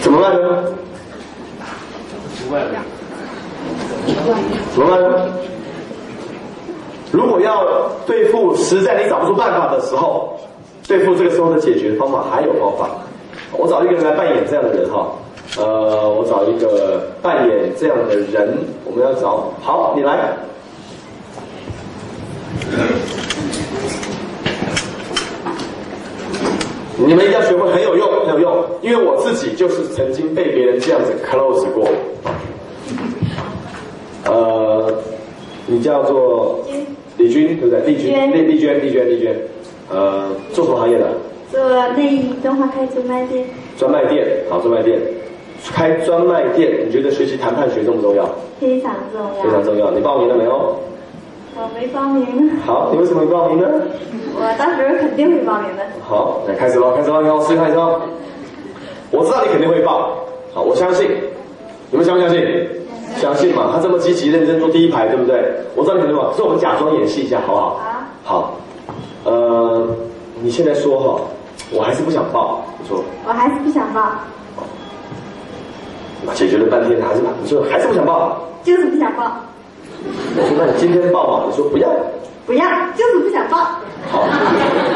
怎么办呢？不会了。怎么办呢？如果要对付实在你找不出办法的时候，对付这个时候的解决方法还有方法。我找一个人来扮演这样的人哈，呃，我找一个扮演这样的人，我们要找，好，你来。你们一定要学会，很有用，很有用，因为我自己就是曾经被别人这样子 close 过。呃，你叫做李军，对不对？丽君，娟丽丽娟，丽娟，丽娟。呃，做什么行业的？做内衣中华开专卖店，专卖店，好，专卖店。开专卖店，你觉得学习谈判学重不重要？非常重要。非常重要。你报名了没有？我没报名，好，你为什么没报名呢？我到时候肯定会报名的。好，来开始吧，开始吧，你看我示范一下哦。我知道你肯定会报，好，我相信。你们相不相信？相信嘛，他这么积极认真坐第一排，对不对？我知道你肯定会报，所以我们假装演戏一下，好不好？好，好。呃，你现在说哈，我还是不想报，你说，我还是不想报，那解决了半天还是你说还是不想报，就是不想报，我说那你今天报吗？你说不要。不要，就是不想报。好，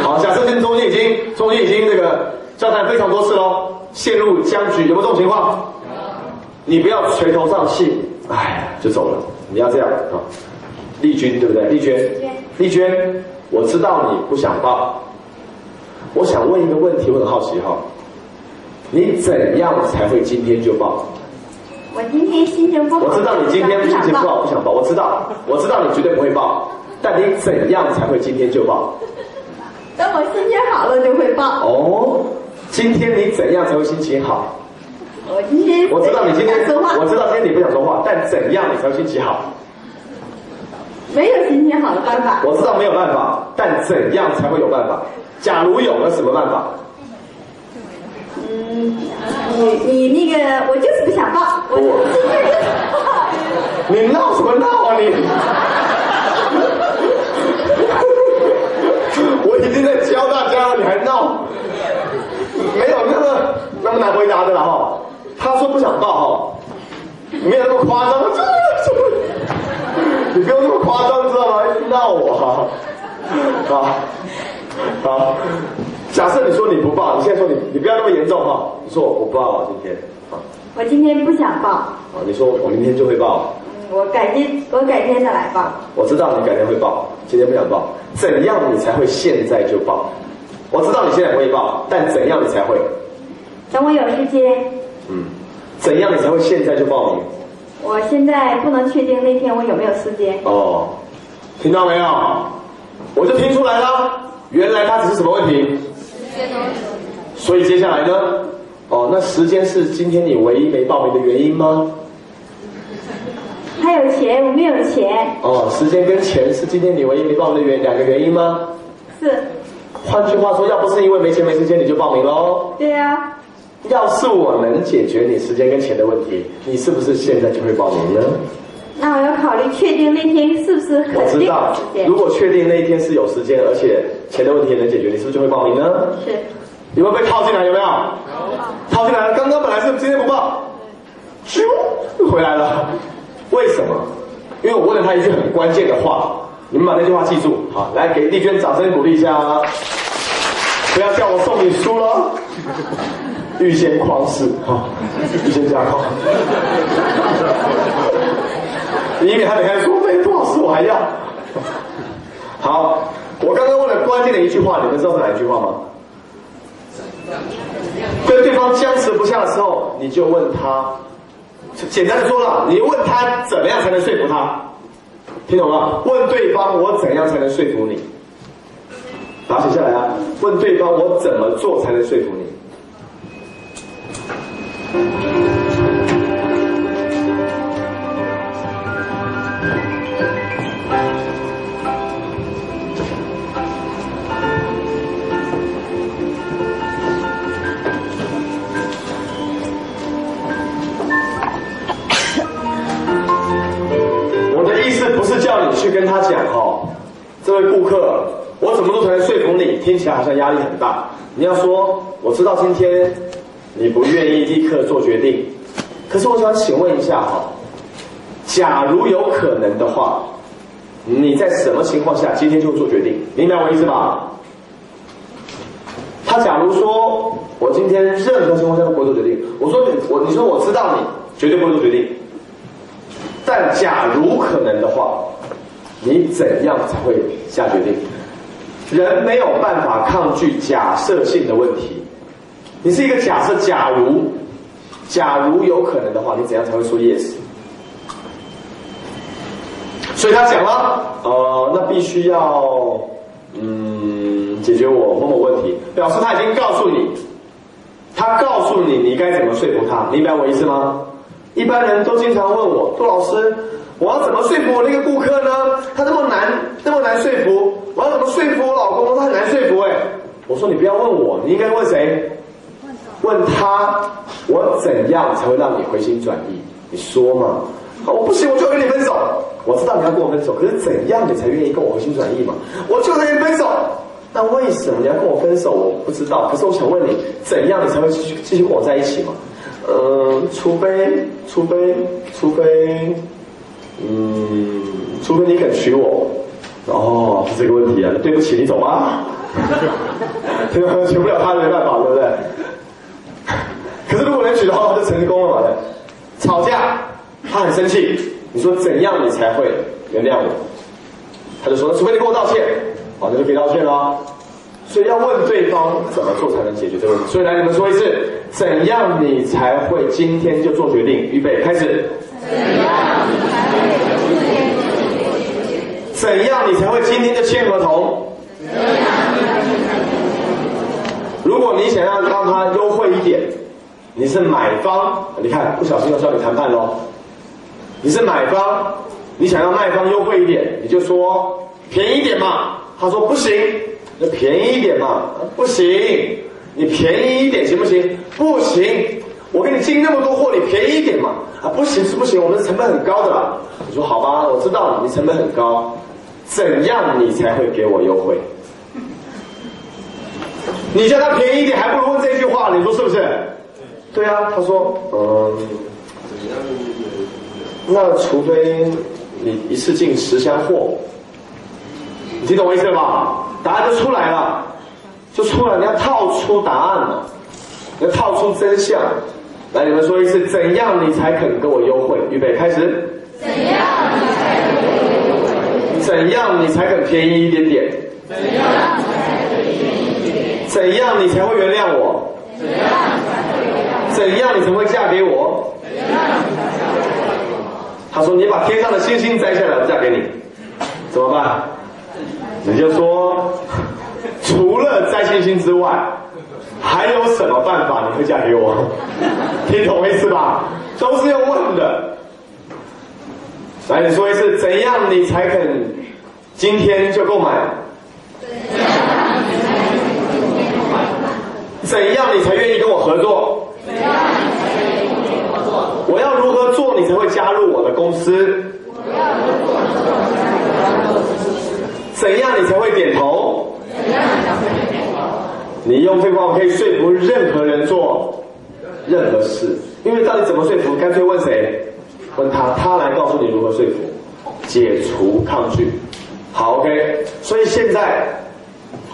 好，假设跟中间已经中间已经这个交谈非常多次喽，陷入僵局，有没有这种情况？你不要垂头丧气，哎，就走了。你要这样啊，丽君对不对？丽娟，丽娟，我知道你不想报，我想问一个问题，我很好奇哈，你怎样才会今天就报？我今天心情不好。我知道你今天心情不好，不想报，我知道，我知道你绝对不会报，但你怎样才会今天就报？等我心情好了就会报。哦，今天你怎样才会心情好？我今天我知道你今天，说话我知道今天你不想说话，但怎样你才会心情好？没有心情好的办法。我知道没有办法，但怎样才会有办法？假如有了什么办法？嗯，你你那个，我就是不想报，我我今天就。你闹什么闹啊你？我已经在教大家了，你还闹？没有那么那么难回答的了哈。他说不想报哈，没有那么夸张，真的真的，你不用那么夸张，知道吗？闹我哈。好，好，假设你说你不报，你现在说你你不要那么严重哈，你说我不报今天，啊我今天不想报，啊，你说我明天就会报。嗯，我改天我改天再来报。我知道你改天会报，今天不想报，怎样你才会现在就报？我知道你现在不会报，但怎样你才会？等我有时间，嗯，怎样你才会现在就报名？我现在不能确定那天我有没有时间。哦，听到没有？我就听出来了，原来他只是什么问题？所以接下来呢？哦，那时间是今天你唯一没报名的原因吗？还有钱，我没有钱。哦，时间跟钱是今天你唯一没报名的原两个原因吗？是，换句话说，要不是因为没钱没时间，你就报名喽。对呀、要是我能解决你时间跟钱的问题，你是不是现在就会报名呢？那我要考虑确定那天是不是我知道如。果确定那一天是有时间，而且钱的问题也能解决，你是不是就会报名呢？是，有没有被套进来？有没有？套进来了。刚刚本来是今天不报，咻又回来了。为什么？因为我问了他一句很关键的话，你们把那句话记住。好，来给丽娟掌声鼓励一下啊！不要叫我送你书了，预先框式，好，预先加框，以免他等下说没多少事我还要。好，我刚刚问了关键的一句话，你们知道是哪一句话吗？对方僵持不下的时候，你就问他，简单的说了，你问他怎么样才能说服他，听懂了？问对方我怎样才能说服你？把写下来啊！问对方我怎么做才能说服你？他讲哦，这位顾客，我怎么都才能说服你？听起来好像压力很大。你要说，我知道今天你不愿意立刻做决定。可是我想请问一下哈，假如有可能的话，你在什么情况下今天就做决定？明白我意思吧？他假如说我今天任何情况下都不会做决定，我说你我你说我知道你绝对不会做决定，但假如可能的话，你怎样才会下决定？人没有办法抗拒假设性的问题。你是一个假设，假如，假如有可能的话，你怎样才会说 yes？所以他讲了，呃，那必须要，嗯，解决我某某问题，表示他已经告诉你，他告诉你你该怎么说服他，明白我意思吗？一般人都经常问我，杜老师，我要怎么说服我那个顾客呢？他那么难，那么难说服，我要怎么说服我老公？他很难说服哎。我说你不要问我，你应该问谁？问他，我怎样才会让你回心转意？你说嘛？好，我不行，我就要跟你分手。我知道你要跟我分手，可是怎样你才愿意跟我回心转意嘛？我就跟你分手。那为什么你要跟我分手？我不知道。可是我想问你，怎样你才会继续继续跟我在一起嘛？嗯，除非，除非，除非，嗯，除非你肯娶我。哦，是这个问题啊。对不起，你走吧。娶不了他，没办法，对不对？可是如果能娶的话，他就成功了？吵架，他很生气，你说怎样你才会原谅我？他就说，除非你跟我道歉，好，那就可以道歉了。所以要问对方怎么做才能解决这个问题。所以来，你们说一次，怎样你才会今天就做决定？预备，开始。怎样你才会今天就做决定？怎样你才会今天就签合同？如果你想要让他优惠一点。你是买方，你看不小心要教你谈判喽。你是买方，你想要卖方优惠一点，你就说便宜点嘛。他说不行，便宜一点嘛，不行，你便宜一点行不行？不行，我给你进那么多货，你便宜一点嘛。啊，不行是不行，我们的成本很高的啦。我说好吧，我知道了你成本很高，怎样你才会给我优惠？你叫他便宜一点，还不如问这句话，你说是不是？对啊，他说，嗯，那除非你一次进十箱货，你听懂我意思了吧？答案就出来了，就出来，你要套出答案了，要套出真相。来，你们说一次，怎样你才肯跟我优惠？预备，开始。怎样你才肯？怎样你才肯便宜一点点？怎样你才便宜一点点？怎样你才会原谅我？怎样？怎样你才会嫁给我？他说：“你把天上的星星摘下来，我嫁给你，怎么办？”你就说：“除了摘星星之外，还有什么办法你会嫁给我？”听懂意思吧？都是要问的。来，你说一次，怎样你才肯今天就购买？怎样你才愿意跟我合作？我？要如何做你才会加入我的公司？怎样你才会点头？怎样你才会点头？你用废话可以说服任何人做任何事，因为到底怎么说服？干脆问谁？问他，他来告诉你如何说服，解除抗拒。好，OK。所以现在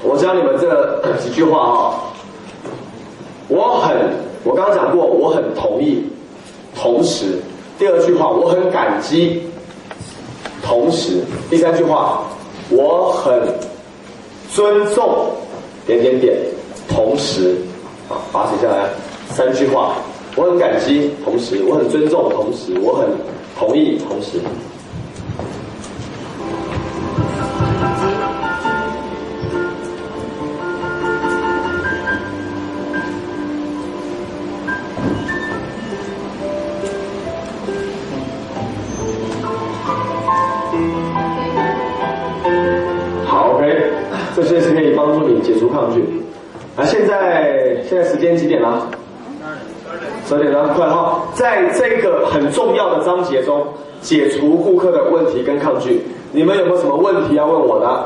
我教你们这几句话啊，我很。我刚刚讲过，我很同意。同时，第二句话，我很感激。同时，第三句话，我很尊重。点点点。同时，啊，把写下来。三句话，我很感激。同时，我很尊重。同时，我很同意。同时。抗拒。啊，现在现在时间几点了？十二点了，快哈！在这个很重要的章节中，解除顾客的问题跟抗拒，你们有没有什么问题要问我的？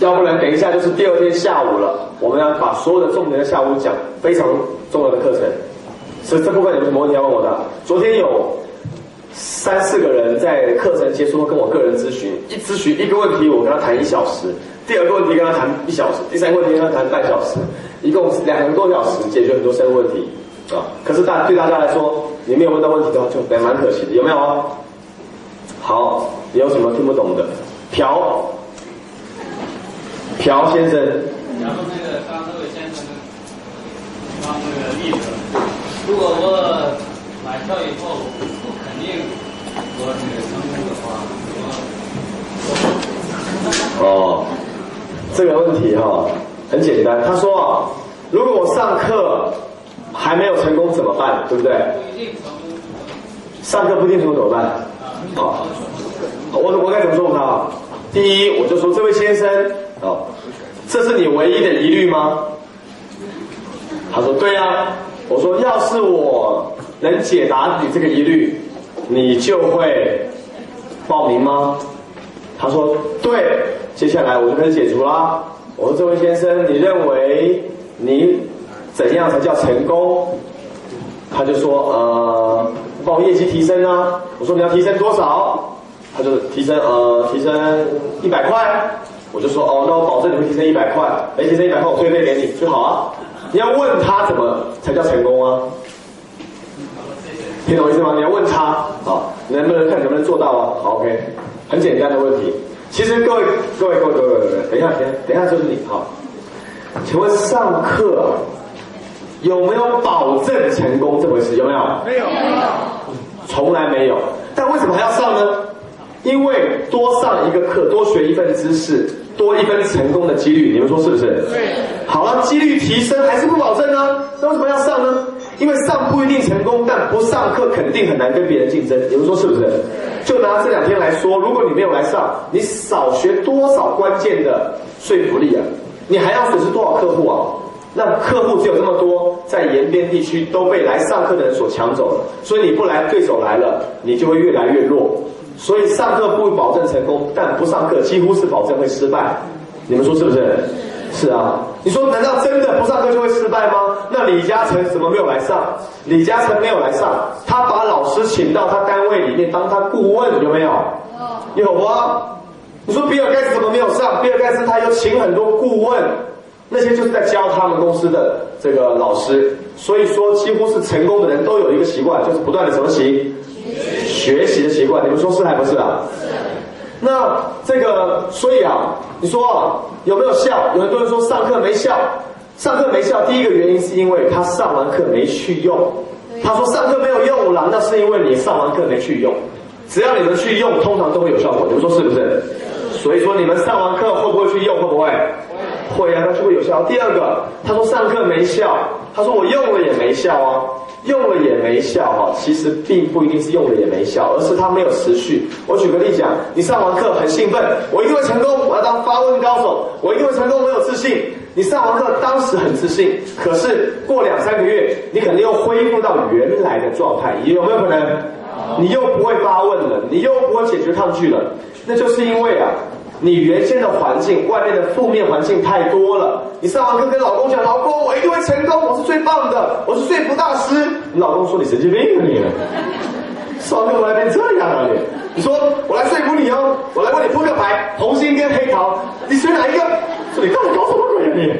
要不然等一下就是第二天下午了，我们要把所有的重点在下午讲，非常重要的课程。所以这部分有什么问题要问我的？昨天有三四个人在课程结束后跟我个人咨询，一咨询一个问题，我跟他谈一小时；第二个问题跟他谈一小时；第三个问题跟他谈半小时，一共两个多小时解决很多生问题啊。可是大对大家来说，你没有问到问题的话，就蛮可惜的，有没有啊？好，你有什么听不懂的？朴，朴先生。然后那个刚那位先生，刚那个例子，如果我买票以后不肯定，哦，这个问题哈、很简单。他说，如果我上课还没有成功怎么办？对不对？不一定成功。上课不一定成功怎么办？啊，我我该怎么说服他？第一，我就说这位先生哦，这是你唯一的疑虑吗？他说对呀、我说要是我能解答你这个疑虑，你就会报名吗？他说对。接下来我就开始解除啦。我说这位先生，你认为你怎样才叫成功？他就说呃，帮我业绩提升啊。我说你要提升多少？他就提升呃提升一百块。我就说哦，那我保证你会提升一百块。哎，提升一百块我退费给你就好啊。你要问他怎么才叫成功啊？听懂我意思吗？你要问他好，能不能看能不能做到啊？好，OK，很简单的问题。其实各位各位各位各位，等一下，等，等一下就是你哈。请问上课有没有保证成功这回事？有没有？没有。从来没有。但为什么还要上呢？因为多上一个课，多学一份知识，多一分成功的几率，你们说是不是？对。好了，几率提升还是不保证呢？那为什么要上呢？因为上不一定成功，但不上课肯定很难跟别人竞争。你们说是不是？就拿这两天来说，如果你没有来上，你少学多少关键的说服力啊？你还要损失多少客户啊？那客户只有这么多，在延边地区都被来上课的人所抢走了，所以你不来，对手来了，你就会越来越弱。所以上课不保证成功，但不上课几乎是保证会失败。你们说是不是？是啊。你说难道真的不上课就会失败？李嘉诚怎么没有来上？李嘉诚没有来上，他把老师请到他单位里面当他顾问，有没有？有啊。你说比尔盖茨怎么没有上？比尔盖茨他有请很多顾问，那些就是在教他们公司的这个老师。所以说，几乎是成功的人都有一个习惯，就是不断的什么习？学习的习惯。你们说是还不是啊？是那这个，所以啊，你说，有没有效？有很多人说上课没效，上课没效，第一个原因是因为他上完课没去用。他说上课没有用了，那是因为你上完课没去用。只要你们去用，通常都会有效果。你们说是不是？所以说你们上完课会不会去用？会不会？会啊，那就会有效。第二个，他说上课没效，他说我用了也没效啊，用了也没效啊。其实并不一定是用了也没效，而是他没有持续。我举个例讲，你上完课很兴奋，我一定会成功，我要当发问高手，我一定会成功，我有自信。你上完课当时很自信，可是过两三个月，你可能又恢复到原来的状态，有没有可能？你又不会发问了，你又不会解决抗拒了，那就是因为啊，你原先的环境，外面的负面环境太多了。你上完课跟老公讲，老公，我一定会成功，我是最棒的，我是说服大师。你老公说你神经病啊你，上完课来变这样啊你？你说我来说服你哦，我来帮你扑克牌，红心跟黑桃，你选哪一个？你到底搞什么鬼啊你？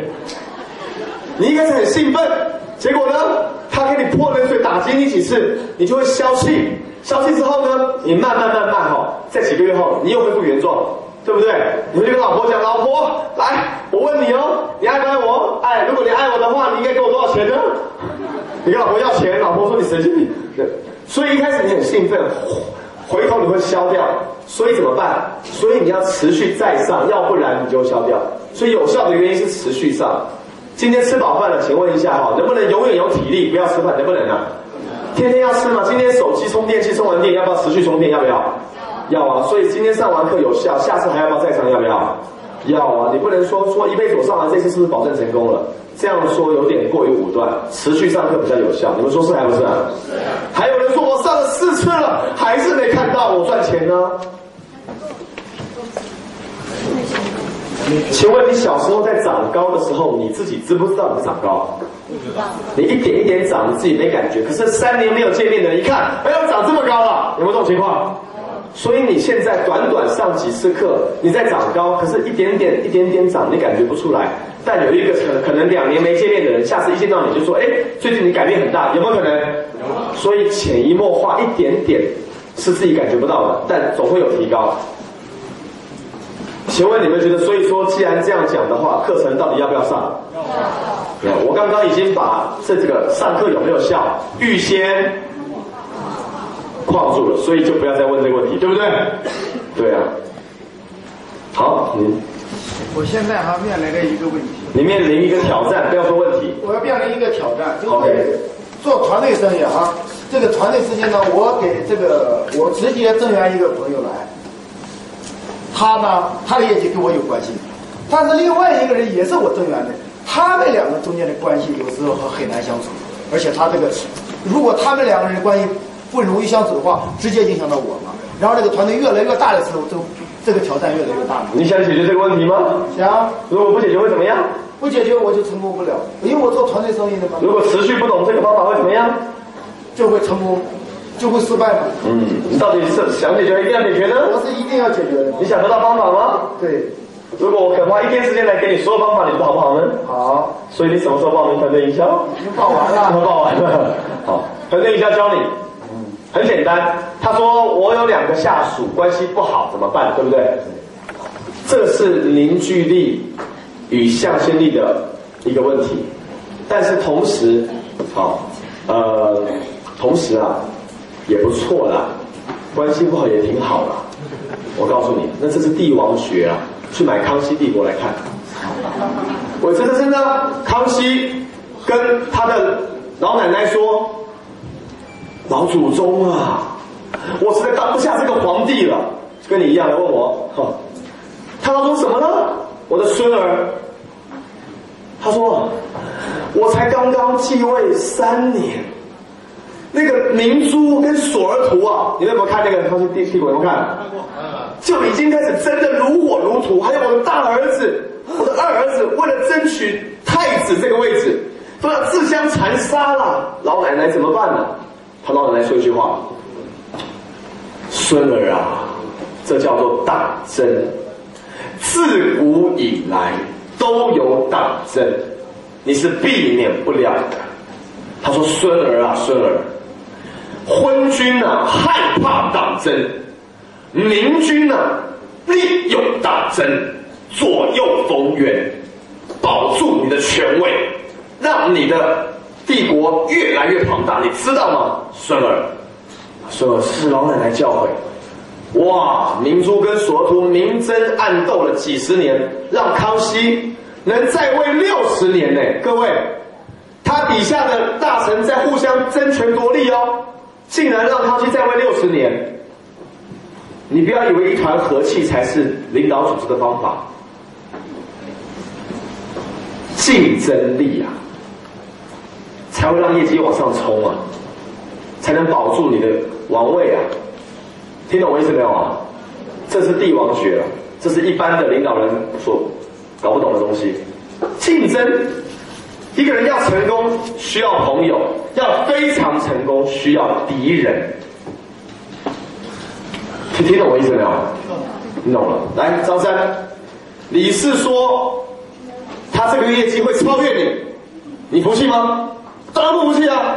你应该是很兴奋，结果呢，他给你泼冷水打击你几次，你就会消气。消气之后呢，你慢慢慢慢哈，在几个月后，你又恢复原状，对不对？你就跟老婆讲，老婆，来，我问你哦，你爱不爱我？爱，如果你爱我的话，你应该给我多少钱呢？你跟老婆要钱，老婆说你神经病。对，所以一开始你很兴奋，回头你会消掉。所以怎么办？所以你要持续再上，要不然你就消掉。所以有效的原因是持续上。今天吃饱饭了，请问一下哈，能不能永远有体力？不要吃饭，能不能啊？天天要吃吗？今天手机充电器充完电，要不要持续充电？要不要？要啊。所以今天上完课有效，下次还要不要再上？要不要？要啊。你不能说说一辈子我上完这次是不是保证成功了？这样说有点过于武断。持续上课比较有效，你们说是还不是啊？还有人说我上了四次了，还是没看到我赚钱呢？请问你小时候在长高的时候，你自己知不知道你长高？你一点一点长，你自己没感觉。可是三年没有见面的人一看，哎呦，长这么高了，有没有这种情况？所以你现在短短上几次课，你在长高，可是一点点一点点长，你感觉不出来。但有一个可可能两年没见面的人，下次一见到你就说，哎，最近你改变很大，有没有可能？所以潜移默化一点点是自己感觉不到的，但总会有提高。请问你们觉得，所以说既然这样讲的话，课程到底要不要上？要。我刚刚已经把这个上课有没有效预先框住了，所以就不要再问这个问题，对不对？对啊。好，你。我现在还面临着一个问题。你面临一个挑战，不要说问题。我要面临一个挑战，就是做团队生意哈。这个团队之间呢，我给这个我直接增援一个朋友来。他呢，他的业绩跟我有关系，但是另外一个人也是我增援的，他们两个中间的关系有时候很难相处，而且他这个，如果他们两个人的关系不容易相处的话，直接影响到我嘛。然后这个团队越来越大的时候，就这个挑战越来越大。你想解决这个问题吗？想。如果不解决会怎么样？不解决我就成功不了，因为我做团队生意的嘛。如果持续不懂这个方法会怎么样？就会成功。就会失败嘛？嗯，你到底是想解决，一定要解决呢？我是一定要解决的。你想得到方法吗？对。如果我肯花一天时间来给你所有方法，你说好不好呢？好。所以你什么时候报名团队营销？已经报完了。报完了。好，团队营销教你。很简单。他说我有两个下属关系不好怎么办？对不对？这是凝聚力与向心力的一个问题。但是同时，好，呃，同时啊。也不错啦，关系不好也挺好啦。我告诉你，那这是帝王学啊，去买《康熙帝国》来看。我真的真的，康熙跟他的老奶奶说：“老祖宗啊，我实在当不下这个皇帝了。”跟你一样来问我，哈，他老祖怎么了？我的孙儿，他说：“我才刚刚继位三年。”那个明珠跟索尔图啊，你们有没有看那个康熙帝帝国？有没有看？看。就已经开始争得如火如荼。还有我的大儿子，我的二儿子，为了争取太子这个位置，都要自相残杀了。老奶奶怎么办呢？他老奶奶说一句话：“孙儿啊，这叫做党争。自古以来都有党争，你是避免不了的。”他说：“孙儿啊，孙儿。”昏君呢害怕党争，明君呢利用党争，左右逢源，保住你的权位，让你的帝国越来越庞大，你知道吗，孙儿？孙儿是老奶奶教诲。哇，明珠跟索图明争暗斗了几十年，让康熙能在位六十年呢。各位，他底下的大臣在互相争权夺利哦。竟然让康熙在位六十年，你不要以为一团和气才是领导组织的方法，竞争力啊，才会让业绩往上冲啊，才能保住你的王位啊，听懂我意思没有啊？这是帝王学，这是一般的领导人所搞不懂的东西，竞争。一个人要成功需要朋友，要非常成功需要敌人。听听懂我意思没有？听懂了。来，张三，李四说他这个业绩会超越你，你服气吗？当然不服气啊！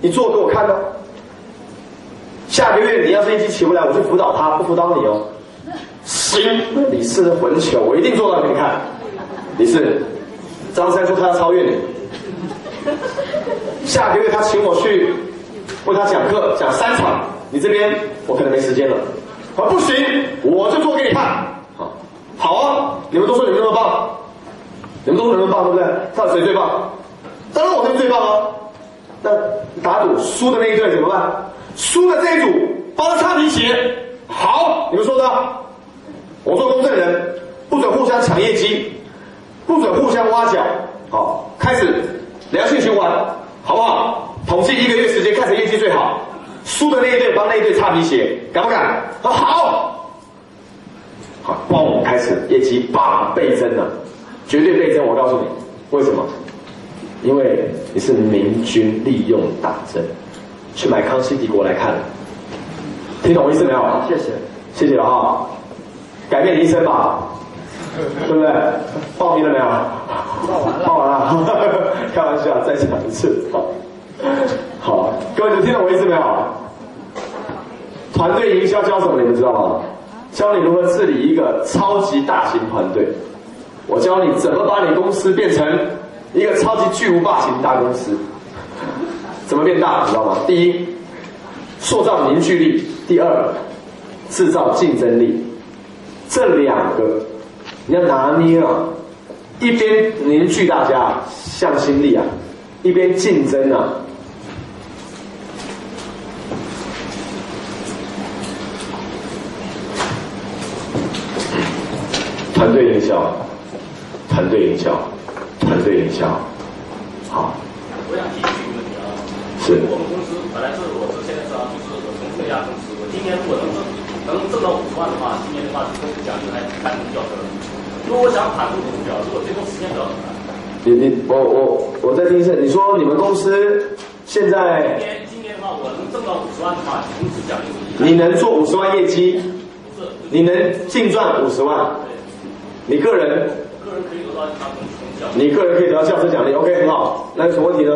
你做给我看呢。下个月你要是业绩起不来，我去辅导他，不辅导你哦。行，李四混球，我一定做到给你看。李四，张三说他要超越你。下个月他请我去为他讲课，讲三场，你这边我可能没时间了。啊，不行，我就做给你看。好，好啊，你们都说你们那么棒，你们都说你们棒，对不对？看谁最棒？当然我这最棒啊。那打赌输的那一队怎么办？输的这一组帮他擦皮鞋。好，你们说的，我做公证人，不准互相抢业绩，不准互相挖角。好，开始。良性循环，好不好？统计一个月时间，看谁业绩最好。输的那一队帮那一队擦皮鞋，敢不敢？好。好，帮我们，开始业绩棒倍增了，绝对倍增。我告诉你，为什么？因为你是明君利用打针，去买《康熙帝国》来看，听懂我意思没有？谢谢，谢谢了哈，改变你一生吧，对不对？报名了没有？报完了报完了，开玩笑，再讲一次，好，好，各位，你听懂我意思没有？团队营销教什么？你们知道吗？教你如何治理一个超级大型团队。我教你怎么把你公司变成一个超级巨无霸型大公司。怎么变大？你知道吗？第一，塑造凝聚力；第二，制造竞争力。这两个你要拿捏啊！一边凝聚大家向心力啊，一边竞争啊。团队营销，团队营销，团队营销，好，我想提一个问题啊，是。我们公司本来是我是现在是啊，就是我从事一家公司，我今年如果能挣能挣到五十万的话，今年的话公司奖励还看比较高。如果我想喊住目标，如果最后实现不了怎么办？你你我我我在听一下，你说你们公司现在今年今年的话，我能挣到五十万的话，公司奖励你能做五十万业绩，不是你能净赚五十万，你个人？个人可以得到他公司你个人可以得到教师奖励，OK 很好，那有什么问题呢？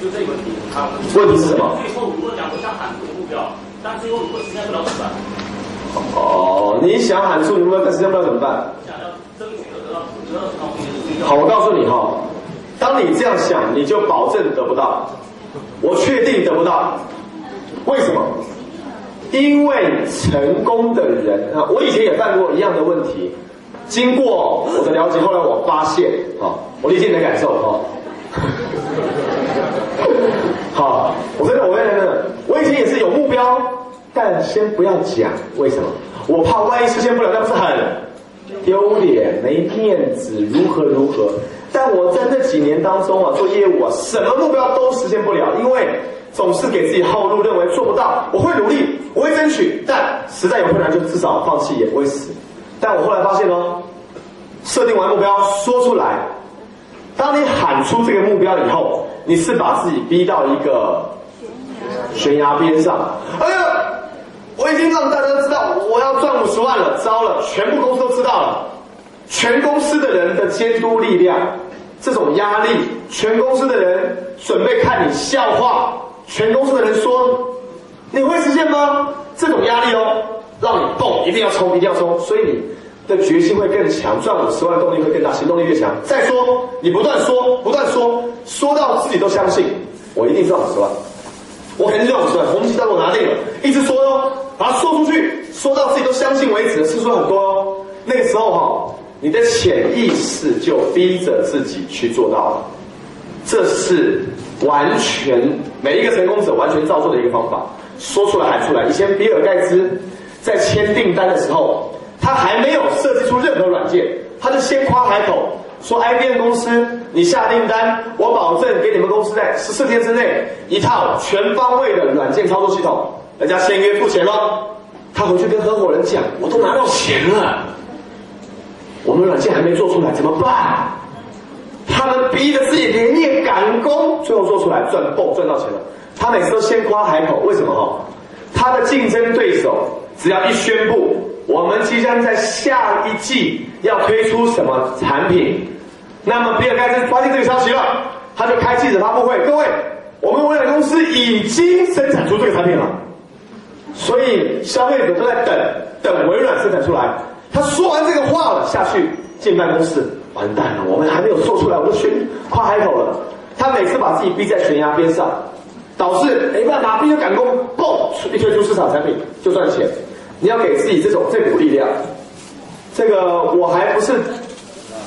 就这个问题。他问题是什么？最后如果讲我想喊出目标，但最后如果实现不了怎么办？哦，你想喊出你们但实现不了怎么办？想要争取得到得到高公司好，我告诉你哈，当你这样想，你就保证得不到，我确定得不到。为什么？因为成功的人啊，我以前也犯过一样的问题。经过我的了解，后来我发现，哦，我理解你的感受，哈。好，我真的，我真的，真的，我以前也是有目标，但先不要讲为什么，我怕万一实现不了，那不是很丢脸、没面子，如何如何？但我在这几年当中啊，做业务啊，什么目标都实现不了，因为总是给自己后路，认为做不到。我会努力，我会争取，但实在有困难就至少放弃也不会死。但我后来发现哦，设定完目标说出来，当你喊出这个目标以后，你是把自己逼到一个悬崖边上。哎呀，我已经让大家知道我要赚五十万了，糟了，全部公司都知道了，全公司的人的监督力量，这种压力，全公司的人准备看你笑话，全公司的人说你会实现吗？这种压力哦，让你蹦，一定要冲，一定要冲，所以你的决心会更强，赚五十万动力会更大，行动力越强。再说，你不断说，不断说，说到自己都相信，我一定赚五十万。我肯定赚五十万，红旗刀我拿定了，一直说哦，把它说出去，说到自己都相信为止，次数很多哦。那个时候哈、你的潜意识就逼着自己去做到了，这是完全每一个成功者完全照做的一个方法，说出来喊出来。以前比尔盖茨在签订单的时候，他还没有设计出任何软件，他就先夸海口说：“IBM 公司，你下订单，我保证给你们公司在十四天之内一套全方位的软件操作系统。”人家签约付钱了，他回去跟合伙人讲：“我都拿到钱了，我们软件还没做出来，怎么办？”他们逼着自己连夜赶工，最后做出来赚爆赚到钱了。他每次都先夸海口，为什么哈？他的竞争对手只要一宣布我们即将在下一季要推出什么产品，那么比尔盖茨发现这个消息了，他就开记者发布会，各位，我们微软公司已经生产出这个产品了，所以消费者都在等等微软生产出来。他说完这个话了，下去进办公室，完蛋了，我们还没有做出来，我们宣夸海口了。他每次把自己逼在悬崖边上，导致没办法，必须赶工，嘣，一推出市场产品就赚钱。你要给自己这种这股力量。这个我还不是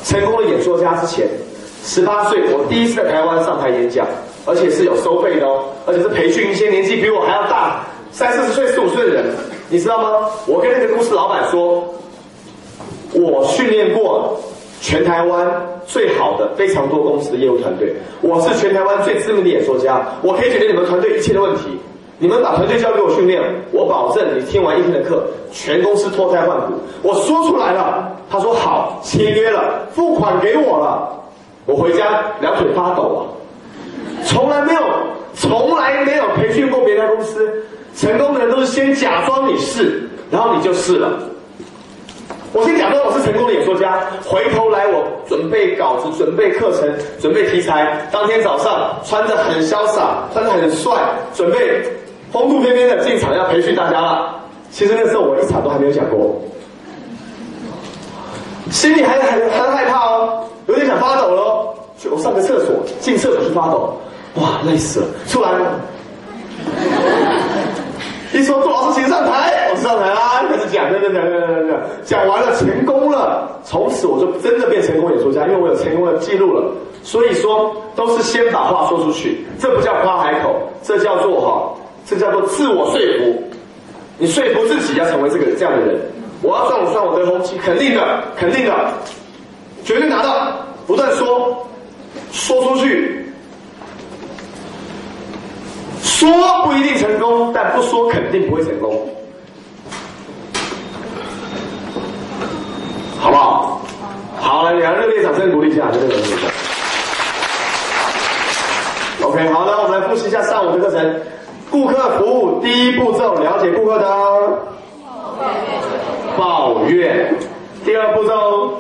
成功的演说家之前，十八岁我第一次在台湾上台演讲，而且是有收费的哦，而且是培训一些年纪比我还要大三四十岁、四五岁的人，你知道吗？我跟那个公司老板说，我训练过全台湾最好的非常多公司的业务团队，我是全台湾最知名的演说家，我可以解决你们团队一切的问题。你们把团队交给我训练，我保证你听完一天的课，全公司脱胎换骨。我说出来了，他说好，签约了，付款给我了，我回家两腿发抖啊！从来没有，从来没有培训过别家公司，成功的人都是先假装你是，然后你就是了。我先假装我是成功的演说家，回头来我准备稿子、准备课程、准备题材，当天早上穿着很潇洒，穿着很帅，准备风度翩翩的进场要培训大家了。其实那时候我一场都还没有讲过，心里还很很害怕哦，有点想发抖喽。去我上个厕所，进厕所就发抖，哇，累死了，出来。一说杜老师请上台，我上台啦，开始讲，讲讲讲讲讲讲，完了成功了，从此我就真的变成功演说家，因为我有成功的记录了。所以说都是先把话说出去，这不叫夸海口，这叫做哈，这叫做自我说服。你说服自己要成为这个这样的人，我要算我算我得红旗，肯定的，肯定的，绝对拿到，不断说，说出去。说不一定成功，但不说肯定不会成功，好不好？好，来，两热烈掌声鼓励一下，热烈掌声。OK，好的，我们来复习一下上午的课程。顾客服务第一步骤，了解顾客的抱怨；第二步骤，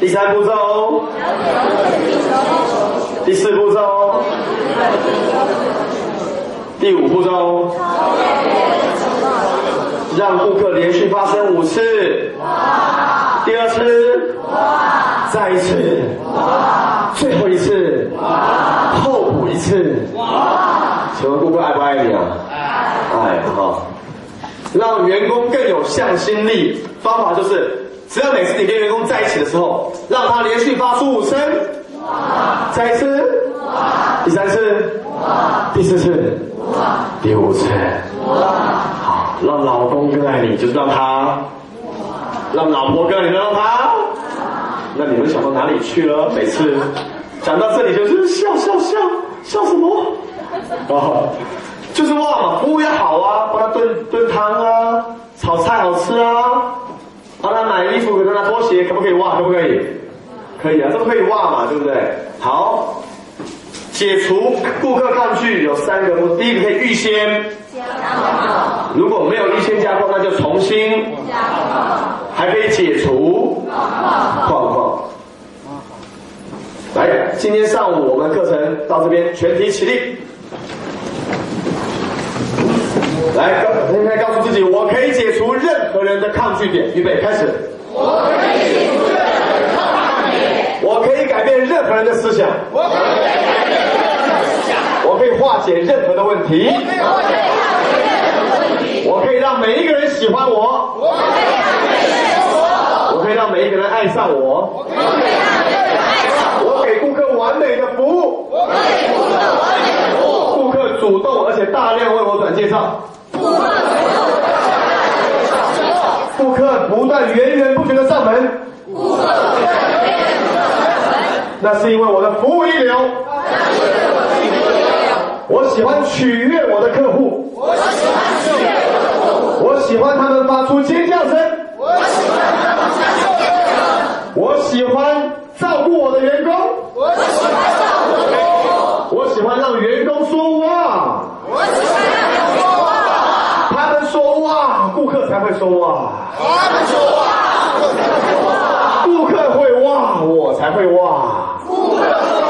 第三步骤，第四步骤。第五步骤，让顾客连续发生五次。第二次，再一次，最后一次，后补一次。请问顾客爱不爱你啊？爱，好。让员工更有向心力，方法就是，只要每次你跟员工在一起的时候，让他连续发出五声。再一次。第三次，第四次，第五次，好，让老公更爱你，就是让他，让老婆更爱你，让他，那你们想到哪里去了？每次讲到这里就是笑笑笑笑什么？哦，就是忘嘛，服务也好啊，帮他炖炖汤啊，炒菜好吃啊，帮他买衣服给他拖鞋，可不可以忘？可不可以？可以啊，这不可以哇嘛，对不对？好。解除顾客抗拒有三个步，第一个可以预先，如果没有预先加工，那就重新，还可以解除。来，今天上午我们课程到这边，全体起立。来，现在告诉自己，我可以解除任何人的抗拒点。预备，开始。我可以解除任何。我可以改变任何人的思想。我可以改变。我可以化解任何的问题。我可以让每一个人喜欢我。我可以让每一个人爱上我。我给顾客完美的服务。顾客主动而且大量为我转介绍。顾客不断源源不绝的上门。那是因为我的服务一流。我喜欢取悦我的客户。我喜欢取悦我的客户。我喜欢他们发出尖叫声。我喜欢他们发出尖叫声。我喜欢照顾我的员工。我喜欢照顾员工。我喜欢让员工说哇。我喜欢让员工说哇。他们说哇，顾客才会说哇。他们说哇，顾客才会哇。顾客会哇，我才会哇。顾客会哇。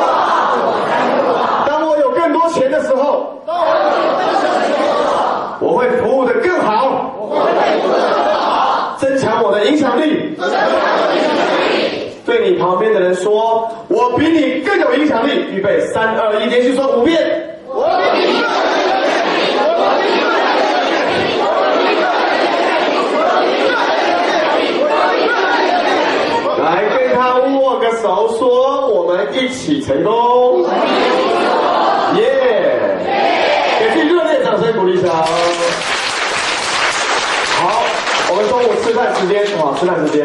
钱的时候，我会服务的更好，我会服务的更好增强我的影响力。增强我的影响力对你旁边的人说，我比你更有影响力。预备，三二一，连续说五遍。我比你更来跟他握个手，说我们一起成功。耶！给自己热烈掌声鼓励一下。好，我们中午吃饭时间，啊，吃饭时间。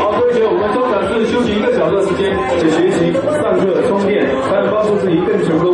好，各位同学，我们中场是休息一个小时的时间，且学习、上课、充电。来帮助自己更成功，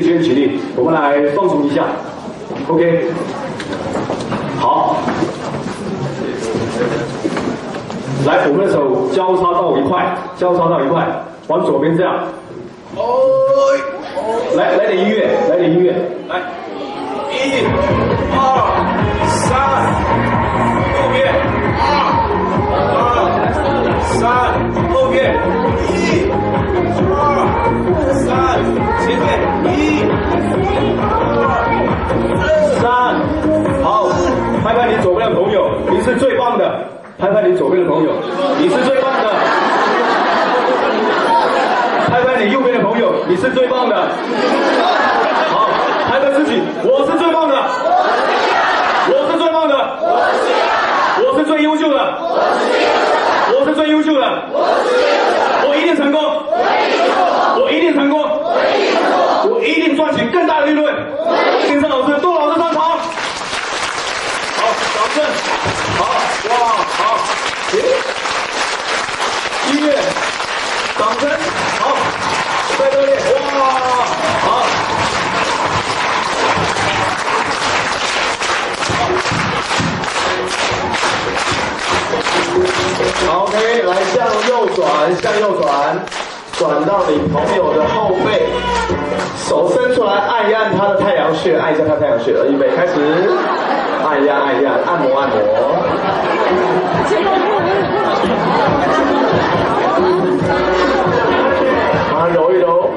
请全体学员起立，我们来放松一下。OK，好，来，我们的手交叉到一块，交叉到一块，往左边这样。来，来点音乐，来点音乐，来，一、二、三，右边，二、三，后边，一、二、三，是最棒的，拍拍你左边的朋友，你是最棒的。拍拍你右边的朋友，你是最棒的。好，拍拍自己，我是最棒的。我是最棒的。我是最优秀的。我是最优秀的。我一定成功。我一定成功。右转转到你朋友的后背手伸出来按一按他的太阳穴按一下他太阳穴预备开始按压按压按摩按摩把它揉一揉